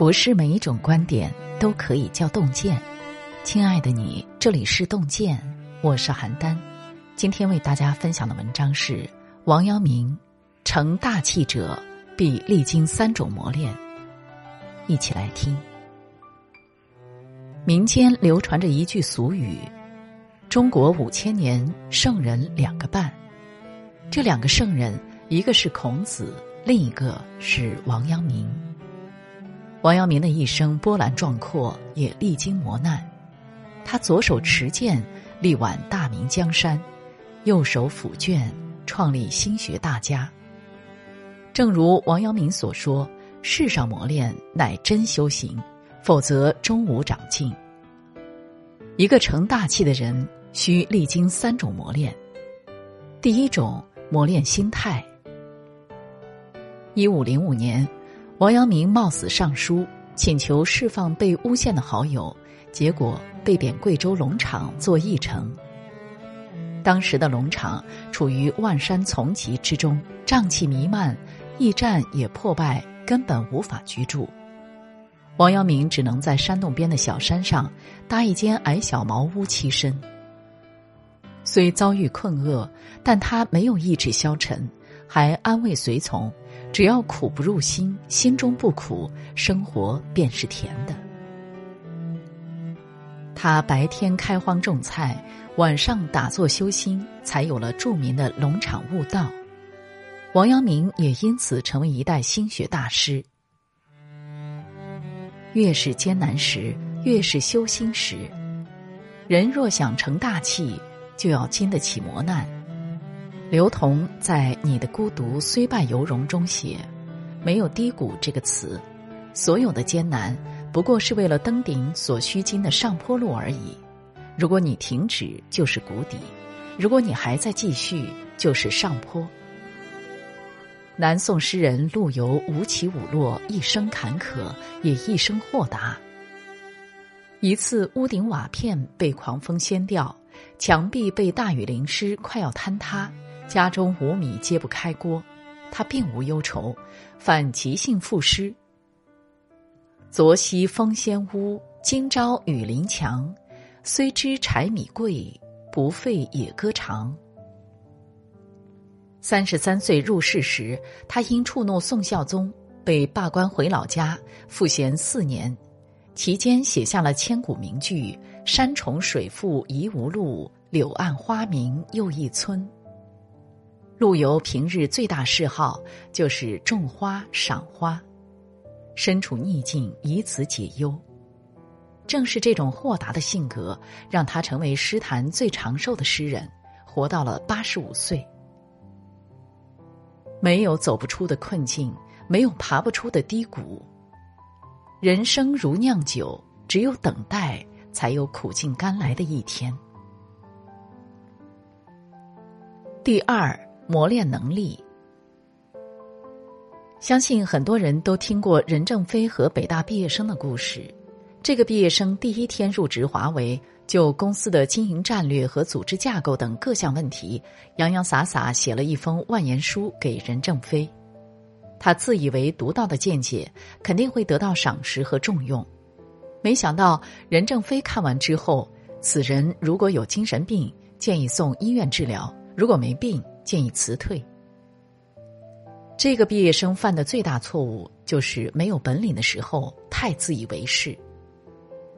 不是每一种观点都可以叫洞见。亲爱的你，这里是洞见，我是邯郸。今天为大家分享的文章是王阳明：成大器者必历经三种磨练。一起来听。民间流传着一句俗语：“中国五千年圣人两个半。”这两个圣人，一个是孔子，另一个是王阳明。王阳明的一生波澜壮阔，也历经磨难。他左手持剑，力挽大明江山；右手抚卷，创立心学大家。正如王阳明所说：“世上磨练，乃真修行；否则，终无长进。”一个成大器的人，需历经三种磨练。第一种磨练心态。一五零五年。王阳明冒死上书，请求释放被诬陷的好友，结果被贬贵州龙场做驿丞。当时的龙场处于万山丛集之中，瘴气弥漫，驿站也破败，根本无法居住。王阳明只能在山洞边的小山上搭一间矮小茅屋栖身。虽遭遇困厄，但他没有意志消沉，还安慰随从。只要苦不入心，心中不苦，生活便是甜的。他白天开荒种菜，晚上打坐修心，才有了著名的龙场悟道。王阳明也因此成为一代心学大师。越是艰难时，越是修心时。人若想成大器，就要经得起磨难。刘同在《你的孤独虽败犹荣》中写：“没有低谷这个词，所有的艰难不过是为了登顶所需经的上坡路而已。如果你停止，就是谷底；如果你还在继续，就是上坡。”南宋诗人陆游五起五落，一生坎坷，也一生豁达。一次屋顶瓦片被狂风掀掉，墙壁被大雨淋湿，快要坍塌。家中无米揭不开锅，他并无忧愁，反即兴赋诗：“昨夕风先乌，今朝雨林墙。虽知柴米贵，不费野歌长。”三十三岁入仕时，他因触怒宋孝宗，被罢官回老家赋闲四年，期间写下了千古名句：“山重水复疑无路，柳暗花明又一村。”陆游平日最大嗜好就是种花赏花，身处逆境以此解忧。正是这种豁达的性格，让他成为诗坛最长寿的诗人，活到了八十五岁。没有走不出的困境，没有爬不出的低谷。人生如酿酒，只有等待，才有苦尽甘来的一天。第二。磨练能力，相信很多人都听过任正非和北大毕业生的故事。这个毕业生第一天入职华为，就公司的经营战略和组织架构等各项问题，洋洋洒洒写了一封万言书给任正非。他自以为独到的见解肯定会得到赏识和重用，没想到任正非看完之后，此人如果有精神病，建议送医院治疗；如果没病，建议辞退。这个毕业生犯的最大错误就是没有本领的时候太自以为是。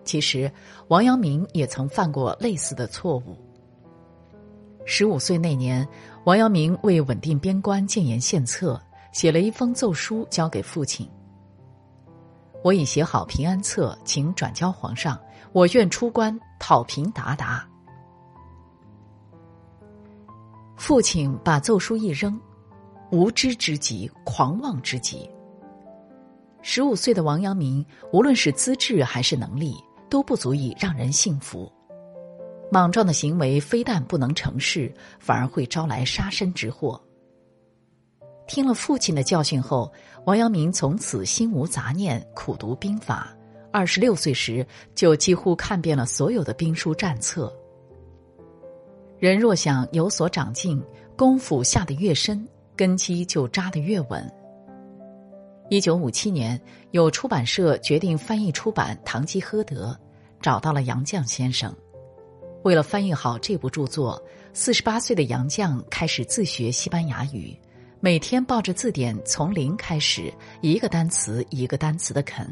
其实，王阳明也曾犯过类似的错误。十五岁那年，王阳明为稳定边关、建言献策，写了一封奏书交给父亲：“我已写好平安策，请转交皇上。我愿出关讨平鞑靼。”父亲把奏书一扔，无知之极，狂妄之极。十五岁的王阳明，无论是资质还是能力，都不足以让人信服。莽撞的行为非但不能成事，反而会招来杀身之祸。听了父亲的教训后，王阳明从此心无杂念，苦读兵法。二十六岁时，就几乎看遍了所有的兵书战策。人若想有所长进，功夫下得越深，根基就扎得越稳。一九五七年，有出版社决定翻译出版《堂吉诃德》，找到了杨绛先生。为了翻译好这部著作，四十八岁的杨绛开始自学西班牙语，每天抱着字典从零开始，一个单词一个单词的啃。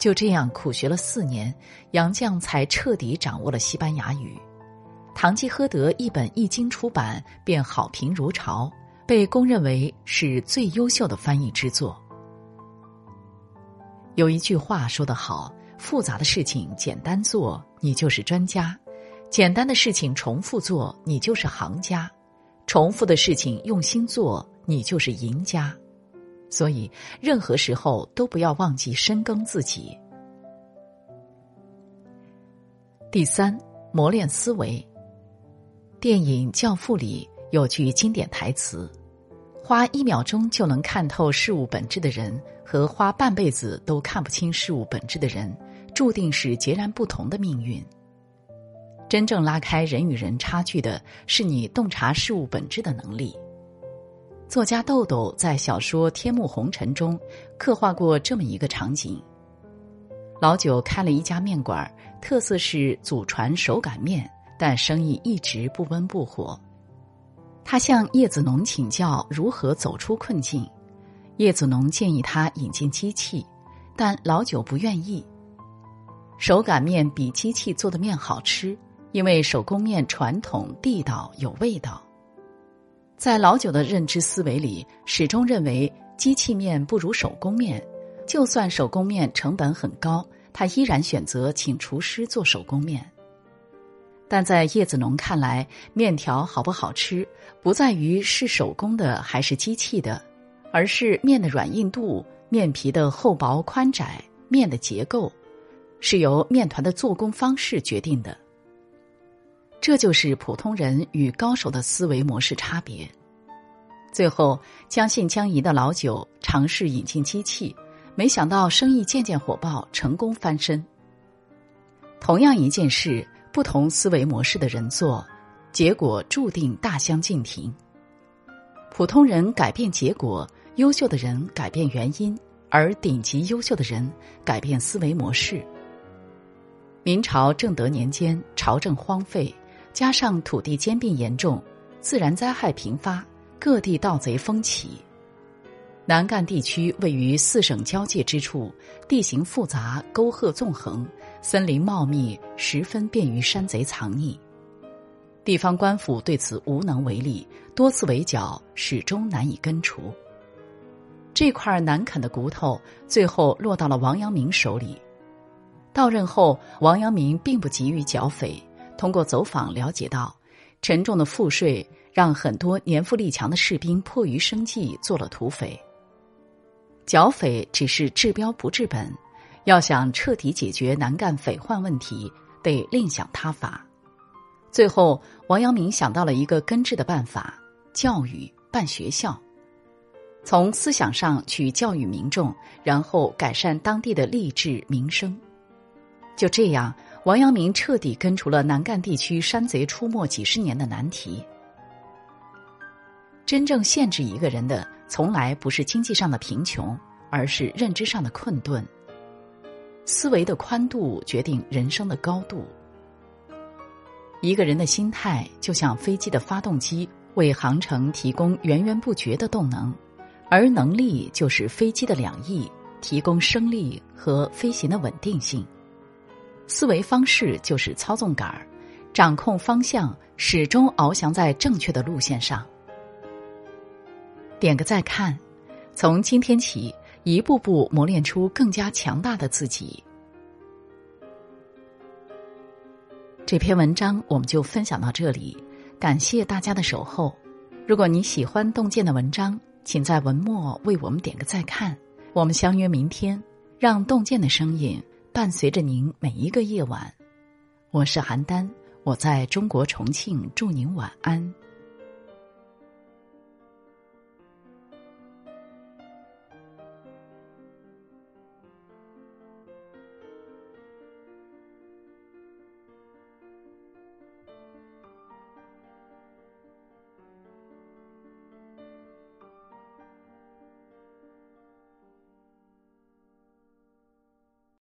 就这样苦学了四年，杨绛才彻底掌握了西班牙语。《堂吉诃德》一本一经出版，便好评如潮，被公认为是最优秀的翻译之作。有一句话说得好：“复杂的事情简单做，你就是专家；简单的事情重复做，你就是行家；重复的事情用心做，你就是赢家。”所以，任何时候都不要忘记深耕自己。第三，磨练思维。电影《教父》里有句经典台词。花一秒钟就能看透事物本质的人，和花半辈子都看不清事物本质的人，注定是截然不同的命运。真正拉开人与人差距的，是你洞察事物本质的能力。作家豆豆在小说《天幕红尘》中刻画过这么一个场景：老九开了一家面馆，特色是祖传手擀面，但生意一直不温不火。他向叶子农请教如何走出困境，叶子农建议他引进机器，但老九不愿意。手擀面比机器做的面好吃，因为手工面传统地道有味道。在老九的认知思维里，始终认为机器面不如手工面，就算手工面成本很高，他依然选择请厨师做手工面。但在叶子农看来，面条好不好吃，不在于是手工的还是机器的，而是面的软硬度、面皮的厚薄宽窄、面的结构，是由面团的做工方式决定的。这就是普通人与高手的思维模式差别。最后，将信将疑的老九尝试引进机器，没想到生意渐渐火爆，成功翻身。同样一件事。不同思维模式的人做，结果注定大相径庭。普通人改变结果，优秀的人改变原因，而顶级优秀的人改变思维模式。明朝正德年间，朝政荒废，加上土地兼并严重，自然灾害频发，各地盗贼蜂起。南赣地区位于四省交界之处，地形复杂，沟壑纵横。森林茂密，十分便于山贼藏匿。地方官府对此无能为力，多次围剿，始终难以根除。这块难啃的骨头，最后落到了王阳明手里。到任后，王阳明并不急于剿匪，通过走访了解到，沉重的赋税让很多年富力强的士兵迫于生计做了土匪。剿匪只是治标不治本。要想彻底解决南赣匪患问题，得另想他法。最后，王阳明想到了一个根治的办法：教育办学校，从思想上去教育民众，然后改善当地的吏治民生。就这样，王阳明彻底根除了南赣地区山贼出没几十年的难题。真正限制一个人的，从来不是经济上的贫穷，而是认知上的困顿。思维的宽度决定人生的高度。一个人的心态就像飞机的发动机，为航程提供源源不绝的动能；而能力就是飞机的两翼，提供升力和飞行的稳定性。思维方式就是操纵杆儿，掌控方向，始终翱翔在正确的路线上。点个再看，从今天起。一步步磨练出更加强大的自己。这篇文章我们就分享到这里，感谢大家的守候。如果你喜欢洞见的文章，请在文末为我们点个再看。我们相约明天，让洞见的声音伴随着您每一个夜晚。我是邯郸，我在中国重庆，祝您晚安。